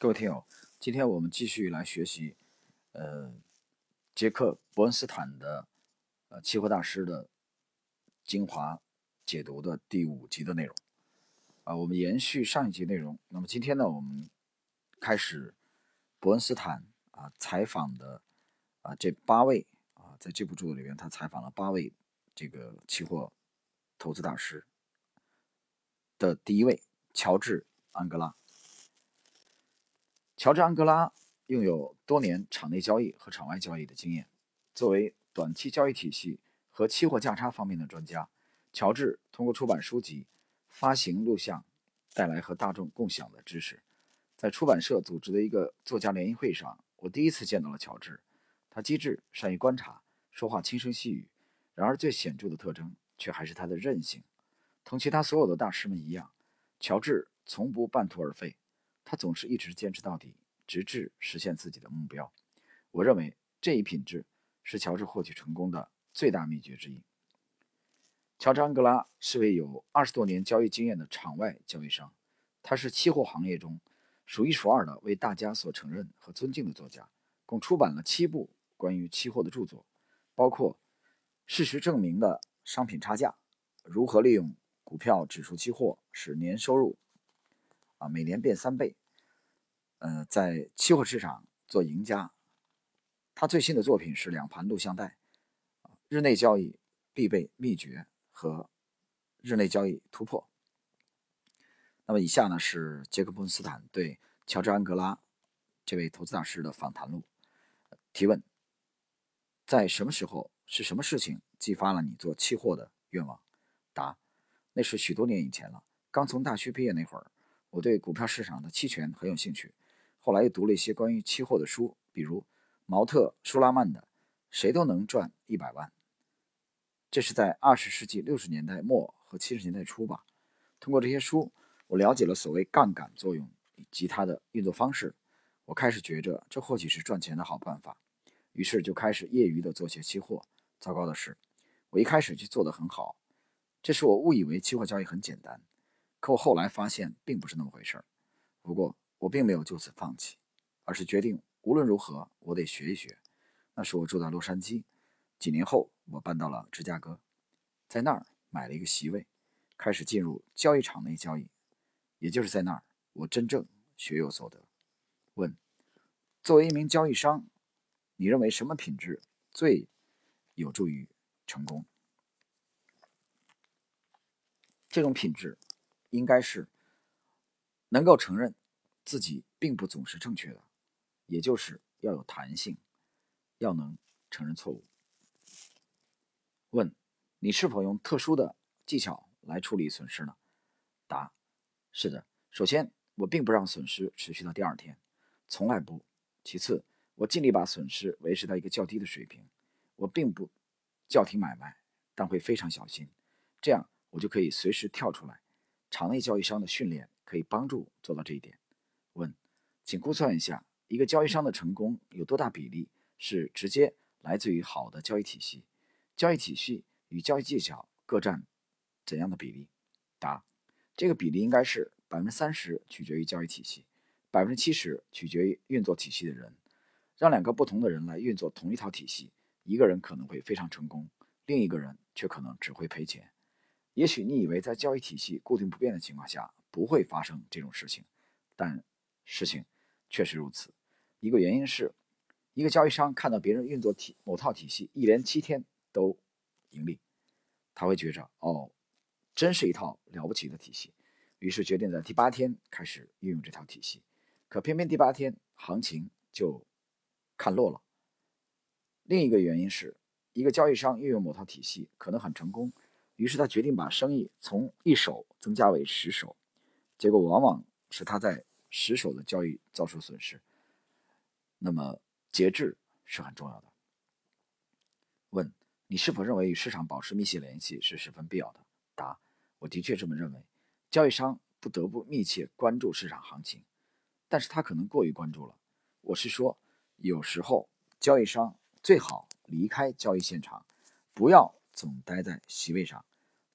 各位听友，今天我们继续来学习，呃，杰克·伯恩斯坦的呃期货大师的精华解读的第五集的内容。啊，我们延续上一集内容。那么今天呢，我们开始伯恩斯坦啊采访的啊这八位啊，在这部著作里边，他采访了八位这个期货投资大师的第一位乔治·安格拉。乔治·安格拉拥有多年场内交易和场外交易的经验。作为短期交易体系和期货价差方面的专家，乔治通过出版书籍、发行录像，带来和大众共享的知识。在出版社组织的一个作家联谊会上，我第一次见到了乔治。他机智、善于观察，说话轻声细语。然而，最显著的特征却还是他的韧性。同其他所有的大师们一样，乔治从不半途而废。他总是一直坚持到底，直至实现自己的目标。我认为这一品质是乔治获取成功的最大秘诀之一。乔治·安格拉是位有二十多年交易经验的场外交易商，他是期货行业中数一数二的为大家所承认和尊敬的作家，共出版了七部关于期货的著作，包括《事实证明的商品差价》《如何利用股票指数期货使年收入》。啊，每年变三倍，呃，在期货市场做赢家。他最新的作品是两盘录像带，日内交易必备秘诀和日内交易突破。那么以下呢是杰克·布恩斯坦对乔治·安格拉这位投资大师的访谈录。提问：在什么时候是什么事情激发了你做期货的愿望？答：那是许多年以前了，刚从大学毕业那会儿。我对股票市场的期权很有兴趣，后来又读了一些关于期货的书，比如毛特·舒拉曼的《谁都能赚一百万》。这是在二十世纪六十年代末和七十年代初吧。通过这些书，我了解了所谓杠杆作用以及它的运作方式。我开始觉着这或许是赚钱的好办法，于是就开始业余的做些期货。糟糕的是，我一开始就做得很好，这使我误以为期货交易很简单。可我后来发现并不是那么回事儿。不过我并没有就此放弃，而是决定无论如何我得学一学。那时我住在洛杉矶，几年后我搬到了芝加哥，在那儿买了一个席位，开始进入交易场内交易。也就是在那儿，我真正学有所得。问：作为一名交易商，你认为什么品质最有助于成功？这种品质。应该是能够承认自己并不总是正确的，也就是要有弹性，要能承认错误。问：你是否用特殊的技巧来处理损失呢？答：是的。首先，我并不让损失持续到第二天，从来不。其次，我尽力把损失维持在一个较低的水平。我并不叫停买卖，但会非常小心，这样我就可以随时跳出来。场内交易商的训练可以帮助做到这一点。请估算一下，一个交易商的成功有多大比例是直接来自于好的交易体系？交易体系与交易技巧各占怎样的比例？答：这个比例应该是百分之三十取决于交易体系，百分之七十取决于运作体系的人。让两个不同的人来运作同一套体系，一个人可能会非常成功，另一个人却可能只会赔钱。也许你以为在交易体系固定不变的情况下不会发生这种事情，但事情确实如此。一个原因是，一个交易商看到别人运作体某套体系一连七天都盈利，他会觉着哦，真是一套了不起的体系，于是决定在第八天开始运用这套体系。可偏偏第八天行情就看落了。另一个原因是，一个交易商运用某套体系可能很成功。于是他决定把生意从一手增加为十手，结果往往是他在失手的交易遭受损失。那么节制是很重要的。问：你是否认为与市场保持密切联系是十分必要的？答：我的确这么认为。交易商不得不密切关注市场行情，但是他可能过于关注了。我是说，有时候交易商最好离开交易现场，不要总待在席位上。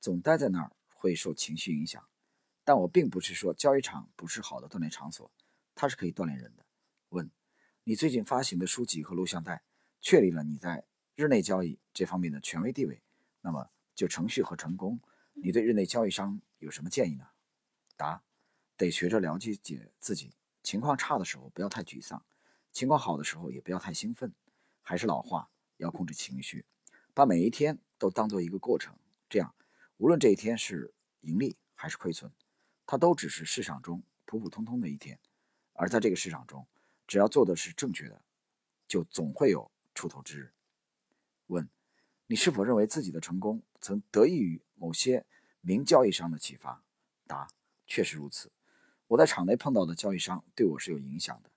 总待在那儿会受情绪影响，但我并不是说交易场不是好的锻炼场所，它是可以锻炼人的。问：你最近发行的书籍和录像带确立了你在日内交易这方面的权威地位，那么就程序和成功，你对日内交易商有什么建议呢？答：得学着了解解自己，情况差的时候不要太沮丧，情况好的时候也不要太兴奋。还是老话，要控制情绪，把每一天都当做一个过程，这样无论这一天是盈利还是亏损，它都只是市场中普普通通的一天。而在这个市场中，只要做的是正确的，就总会有出头之日。问：你是否认为自己的成功曾得益于某些名交易商的启发？答：确实如此。我在场内碰到的交易商对我是有影响的。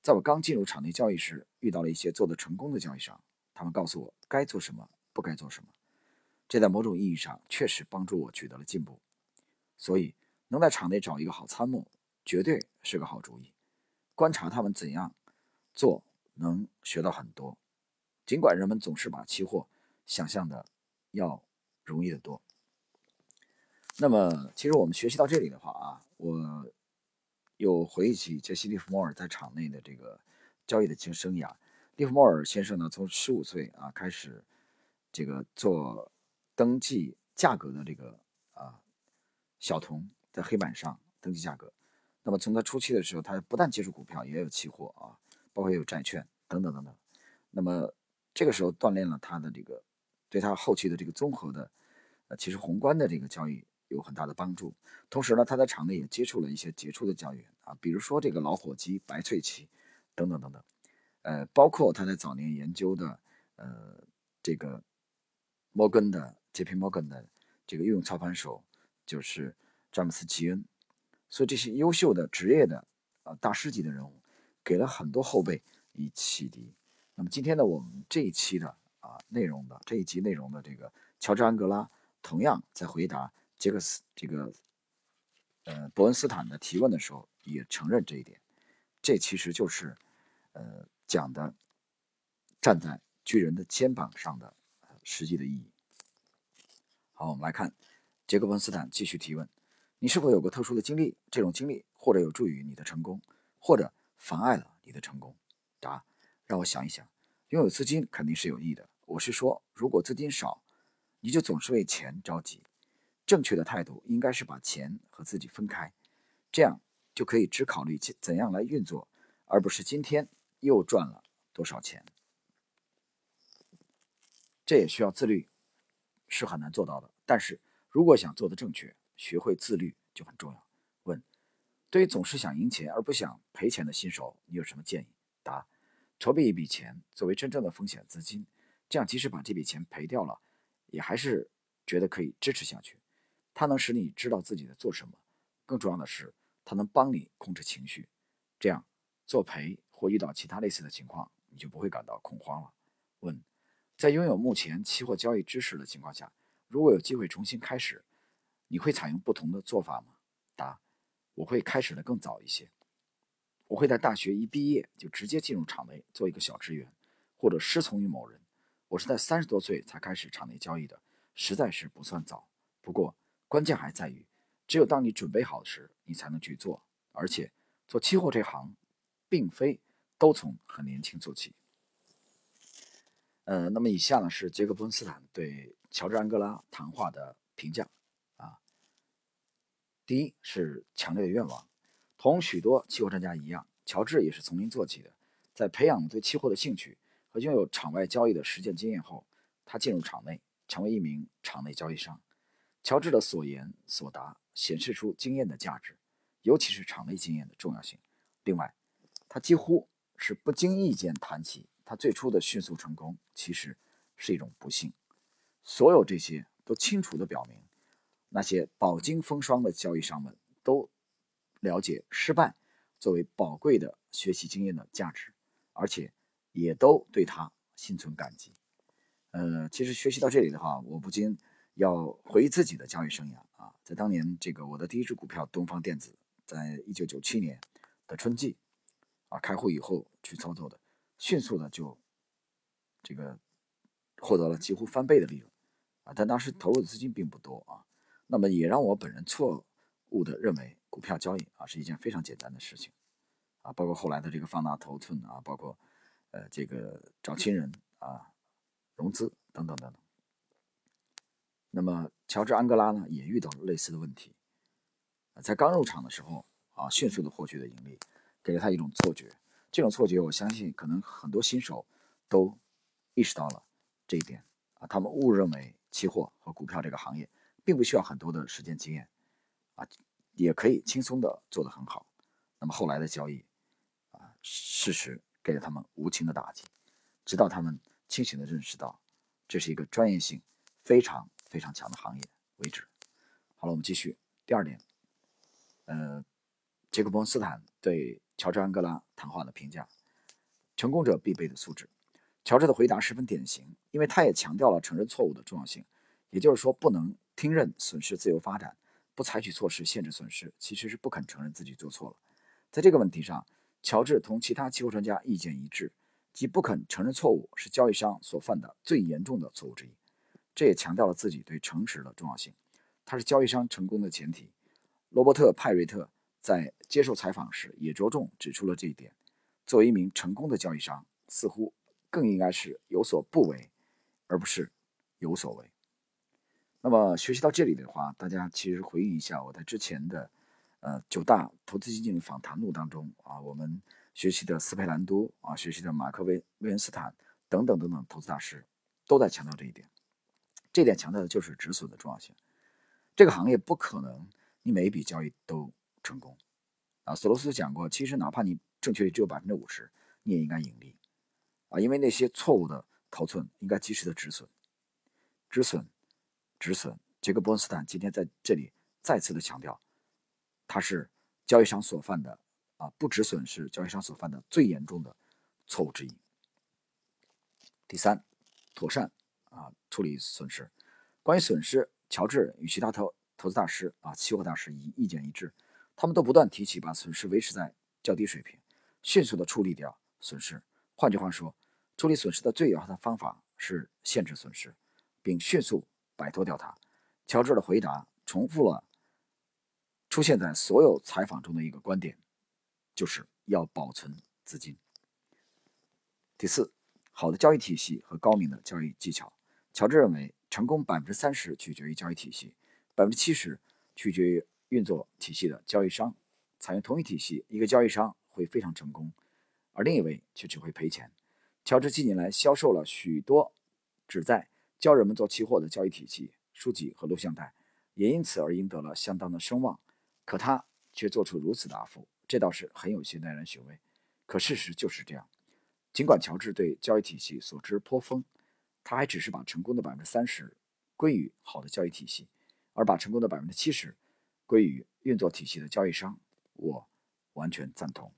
在我刚进入场内交易时，遇到了一些做得成功的交易商，他们告诉我该做什么，不该做什么。这在某种意义上确实帮助我取得了进步。所以，能在场内找一个好参谋，绝对是个好主意。观察他们怎样做，能学到很多。尽管人们总是把期货想象的要容易得多。那么，其实我们学习到这里的话啊，我。又回忆起杰西·利弗莫尔在场内的这个交易的经生涯。利弗莫尔先生呢，从十五岁啊开始，这个做登记价格的这个啊小童，在黑板上登记价格。那么从他初期的时候，他不但接触股票，也有期货啊，包括也有债券等等等等。那么这个时候锻炼了他的这个，对他后期的这个综合的，呃，其实宏观的这个交易。有很大的帮助。同时呢，他在场内也接触了一些杰出的交易员啊，比如说这个老伙计白翠奇等等等等。呃，包括他在早年研究的呃这个摩根的 J.P. 摩根的这个运用操盘手就是詹姆斯吉恩。所以这些优秀的职业的啊大师级的人物，给了很多后辈以启迪。那么今天呢，我们这一期的啊内容的这一集内容的这个乔治安格拉同样在回答。杰克斯这个呃伯恩斯坦的提问的时候也承认这一点，这其实就是呃讲的站在巨人的肩膀上的实际的意义。好，我们来看杰克伯恩斯坦继续提问：你是否有过特殊的经历？这种经历或者有助于你的成功，或者妨碍了你的成功？答：让我想一想。拥有资金肯定是有益的。我是说，如果资金少，你就总是为钱着急。正确的态度应该是把钱和自己分开，这样就可以只考虑怎样来运作，而不是今天又赚了多少钱。这也需要自律，是很难做到的。但是如果想做的正确，学会自律就很重要。问：对于总是想赢钱而不想赔钱的新手，你有什么建议？答：筹备一笔钱作为真正的风险资金，这样即使把这笔钱赔掉了，也还是觉得可以支持下去。它能使你知道自己在做什么，更重要的是，它能帮你控制情绪，这样做赔或遇到其他类似的情况，你就不会感到恐慌了。问：在拥有目前期货交易知识的情况下，如果有机会重新开始，你会采用不同的做法吗？答：我会开始的更早一些，我会在大学一毕业就直接进入场内做一个小职员，或者师从于某人。我是在三十多岁才开始场内交易的，实在是不算早。不过。关键还在于，只有当你准备好时，你才能去做。而且，做期货这行，并非都从很年轻做起。呃，那么以下呢是杰克·伯恩斯坦对乔治·安哥拉谈话的评价。第一是强烈的愿望，同许多期货专家一样，乔治也是从零做起的。在培养对期货的兴趣和拥有场外交易的实践经验后，他进入场内，成为一名场内交易商。乔治的所言所答显示出经验的价值，尤其是场内经验的重要性。另外，他几乎是不经意间谈起他最初的迅速成功，其实是一种不幸。所有这些都清楚地表明，那些饱经风霜的交易商们都了解失败作为宝贵的学习经验的价值，而且也都对他心存感激。呃，其实学习到这里的话，我不禁。要回忆自己的交易生涯啊，在当年这个我的第一只股票东方电子，在一九九七年的春季啊开户以后去操作的，迅速的就这个获得了几乎翻倍的利润啊，但当时投入的资金并不多啊，那么也让我本人错误的认为股票交易啊是一件非常简单的事情啊，包括后来的这个放大头寸啊，包括呃这个找亲人啊、融资等等等等。那么乔治安哥拉呢也遇到了类似的问题，在刚入场的时候啊，迅速的获取了盈利，给了他一种错觉。这种错觉，我相信可能很多新手都意识到了这一点啊，他们误认为期货和股票这个行业并不需要很多的时间经验啊，也可以轻松的做得很好。那么后来的交易啊，事实给了他们无情的打击，直到他们清醒的认识到这是一个专业性非常非常强的行业为止。好了，我们继续第二点，呃，杰克·伯恩斯坦对。乔治·安哥拉谈话的评价：成功者必备的素质。乔治的回答十分典型，因为他也强调了承认错误的重要性。也就是说，不能听任损失自由发展，不采取措施限制损失，其实是不肯承认自己做错了。在这个问题上，乔治同其他期货专家意见一致，即不肯承认错误是交易商所犯的最严重的错误之一。这也强调了自己对诚实的重要性，它是交易商成功的前提。罗伯特·派瑞特。在接受采访时，也着重指出了这一点。作为一名成功的交易商，似乎更应该是有所不为，而不是有所为。那么学习到这里的话，大家其实回忆一下我在之前的呃九大投资基金访谈录当中啊，我们学习的斯佩兰多啊，学习的马克威威恩斯坦等等等等投资大师都在强调这一点。这点强调的就是止损的重要性。这个行业不可能你每一笔交易都。成功啊！索罗斯讲过，其实哪怕你正确率只有百分之五十，你也应该盈利啊！因为那些错误的头寸应该及时的止损，止损，止损。杰克·波恩斯坦今天在这里再次的强调，他是交易商所犯的啊，不止损是交易商所犯的最严重的错误之一。第三，妥善啊处理损失。关于损失，乔治与其他投投资大师啊，期货大师一意见一致。他们都不断提起把损失维持在较低水平，迅速的处理掉损失。换句话说，处理损失的最有效的方法是限制损失，并迅速摆脱掉它。乔治的回答重复了出现在所有采访中的一个观点，就是要保存资金。第四，好的交易体系和高明的交易技巧。乔治认为，成功百分之三十取决于交易体系，百分之七十取决于。运作体系的交易商采用同一体系，一个交易商会非常成功，而另一位却只会赔钱。乔治近年来销售了许多旨在教人们做期货的交易体系书籍和录像带，也因此而赢得了相当的声望。可他却做出如此答复，这倒是很有些耐人寻味。可事实就是这样。尽管乔治对交易体系所知颇丰，他还只是把成功的百分之三十归于好的交易体系，而把成功的百分之七十。归于运作体系的交易商，我完全赞同。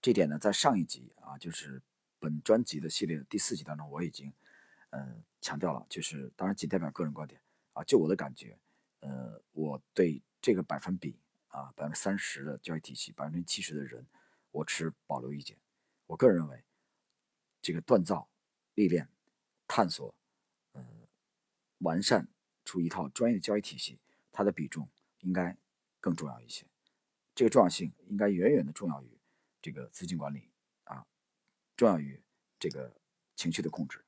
这点呢，在上一集啊，就是本专辑的系列的第四集当中，我已经嗯强调了。就是当然仅代表个人观点啊，就我的感觉，呃，我对这个百分比啊，百分之三十的交易体系，百分之七十的人，我持保留意见。我个人认为，这个锻造、历练、探索，呃，完善出一套专业的交易体系。它的比重应该更重要一些，这个重要性应该远远的重要于这个资金管理啊，重要于这个情绪的控制。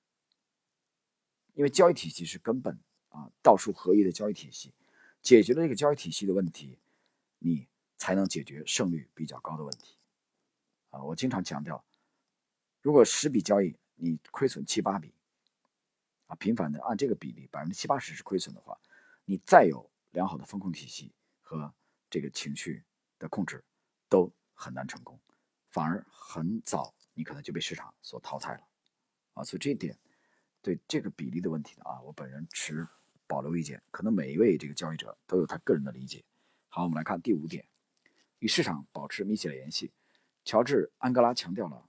因为交易体系是根本啊，道术合一的交易体系，解决了这个交易体系的问题，你才能解决胜率比较高的问题。啊，我经常强调，如果十笔交易你亏损七八笔，啊，频繁的按这个比例百分之七八十是亏损的话，你再有良好的风控体系和这个情绪的控制都很难成功，反而很早你可能就被市场所淘汰了啊！所以这一点对这个比例的问题呢啊，我本人持保留意见。可能每一位这个交易者都有他个人的理解。好，我们来看第五点，与市场保持密切联系。乔治·安哥拉强调了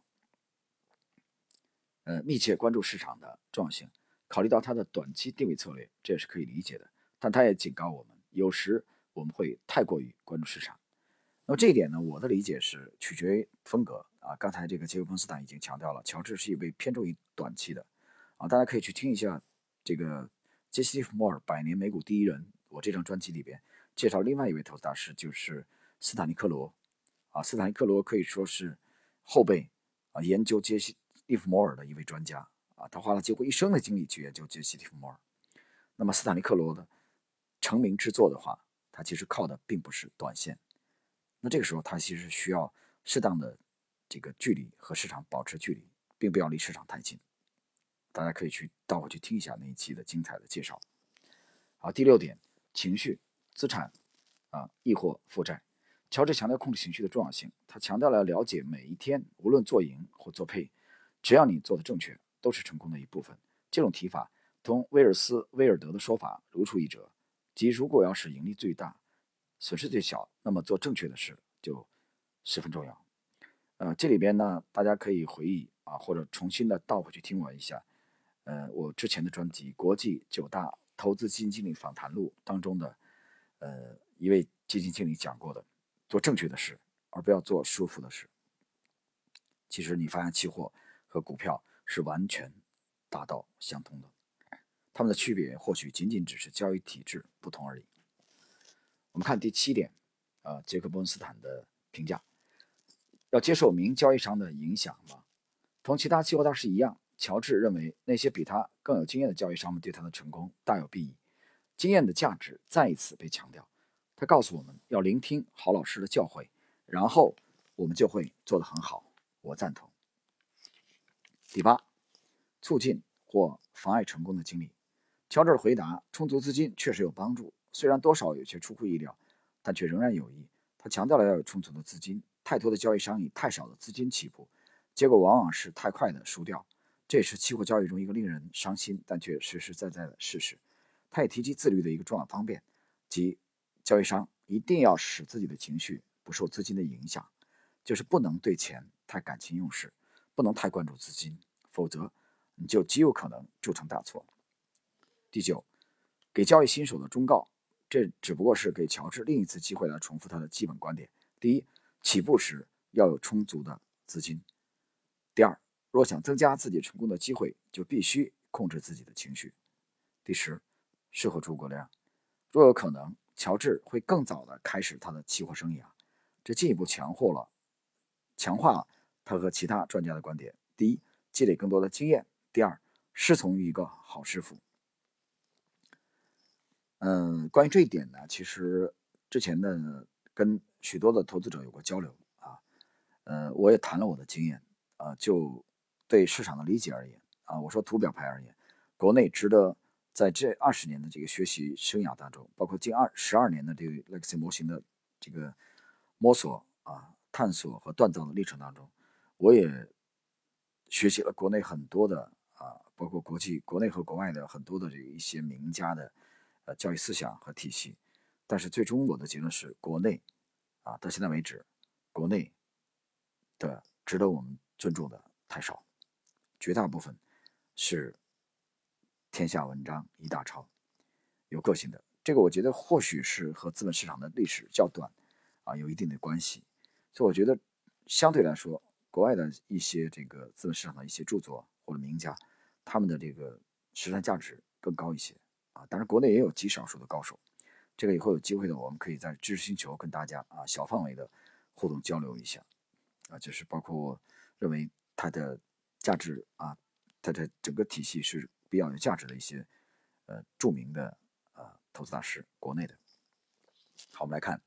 呃密切关注市场的重要性。考虑到他的短期定位策略，这也是可以理解的。但他也警告我们。有时我们会太过于关注市场，那么这一点呢？我的理解是取决于风格啊。刚才这个杰克·彭斯坦已经强调了，乔治是一位偏重于短期的啊。大家可以去听一下这个杰西·利弗莫尔《百年美股第一人》，我这张专辑里边介绍另外一位投资大师，就是斯坦尼·克罗啊，斯坦利克罗可以说是后辈啊研究杰西·利弗摩尔的一位专家啊，他花了几乎一生的精力去研究杰西·利弗摩尔。那么斯坦利克罗的成名之作的话，他其实靠的并不是短线，那这个时候他其实需要适当的这个距离和市场保持距离，并不要离市场太近。大家可以去倒回去听一下那一期的精彩的介绍。好，第六点，情绪、资产啊，亦或负债。乔治强调控制情绪的重要性，他强调了了解每一天，无论做赢或做配，只要你做的正确，都是成功的一部分。这种提法同威尔斯威尔德的说法如出一辙，即如果要使盈利最大，损失最小，那么做正确的事就十分重要。呃，这里边呢，大家可以回忆啊，或者重新的倒回去听我一下。呃，我之前的专辑《国际九大投资基金经理访谈录》当中的，呃，一位基金经理讲过的，做正确的事，而不要做舒服的事。其实你发现期货和股票是完全大道相通的，它们的区别或许仅仅只是交易体制不同而已。我们看第七点，啊，杰克·波恩斯坦的评价：要接受名交易商的影响吗？同其他期货大师一样。乔治认为，那些比他更有经验的交易商们对他的成功大有裨益。经验的价值再一次被强调。他告诉我们要聆听好老师的教诲，然后我们就会做得很好。我赞同。第八，促进或妨碍成功的经历。乔治的回答：充足资金确实有帮助，虽然多少有些出乎意料，但却仍然有益。他强调了要有充足的资金。太多的交易商以太少的资金起步，结果往往是太快的输掉。这也是期货交易中一个令人伤心但却实实在在的事实。他也提及自律的一个重要方面，即交易商一定要使自己的情绪不受资金的影响，就是不能对钱太感情用事，不能太关注资金，否则你就极有可能铸成大错。第九，给交易新手的忠告，这只不过是给乔治另一次机会来重复他的基本观点：第一，起步时要有充足的资金；第二。若想增加自己成功的机会，就必须控制自己的情绪。第十，适合诸葛亮。若有可能，乔治会更早的开始他的期货生涯，这进一步强化了强化他和其他专家的观点：第一，积累更多的经验；第二，师从于一个好师傅。嗯，关于这一点呢，其实之前呢跟许多的投资者有过交流啊，呃，我也谈了我的经验啊，就。对市场的理解而言，啊，我说图表派而言，国内值得在这二十年的这个学习生涯当中，包括近二十二年的这个 Lexi 模型的这个摸索啊、探索和锻造的历程当中，我也学习了国内很多的啊，包括国际、国内和国外的很多的这一些名家的呃教育思想和体系，但是最终我的结论是，国内啊到现在为止，国内的值得我们尊重的太少。绝大部分是天下文章一大抄，有个性的。这个我觉得或许是和资本市场的历史较短啊有一定的关系。所以我觉得相对来说，国外的一些这个资本市场的一些著作或者名家，他们的这个实战价值更高一些啊。当然，国内也有极少数的高手。这个以后有机会呢，我们可以在知识星球跟大家啊小范围的互动交流一下啊，就是包括我认为他的。价值啊，它的整个体系是比较有价值的一些呃著名的呃投资大师，国内的。好，我们来看，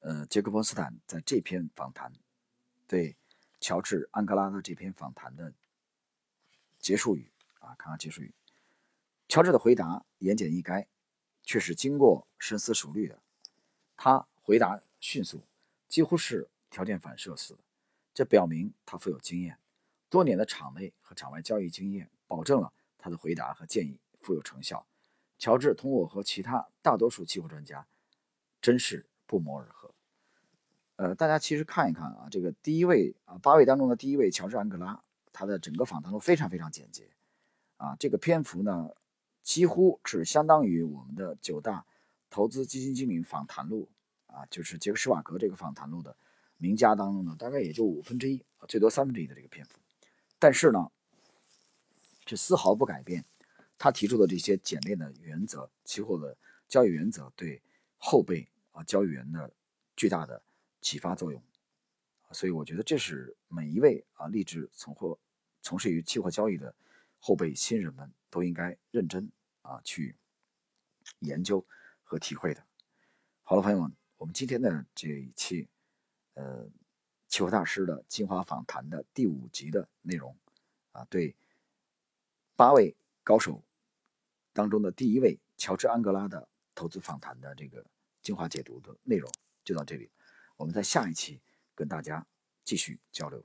呃，杰克·波斯坦在这篇访谈对乔治·安格拉的这篇访谈的结束语啊，看看结束语。乔治的回答言简意赅，却是经过深思熟虑的。他回答迅速，几乎是条件反射似的，这表明他富有经验。多年的场内和场外交易经验，保证了他的回答和建议富有成效。乔治同我和其他大多数期货专家真是不谋而合。呃，大家其实看一看啊，这个第一位啊，八位当中的第一位乔治安格拉，他的整个访谈录非常非常简洁啊，这个篇幅呢几乎是相当于我们的九大投资基金经理访谈录啊，就是杰克施瓦格这个访谈录的名家当中呢，大概也就五分之一啊，最多三分之一的这个篇幅。但是呢，这丝毫不改变他提出的这些简练的原则，期货的交易原则对后辈啊交易员的巨大的启发作用所以我觉得这是每一位啊立志从货从事于期货交易的后辈新人们都应该认真啊去研究和体会的。好了，朋友们，我们今天的这一期呃期货大师的精华访谈的第五集的内容啊，对八位高手当中的第一位乔治安格拉的投资访谈的这个精华解读的内容就到这里，我们在下一期。跟大家继续交流。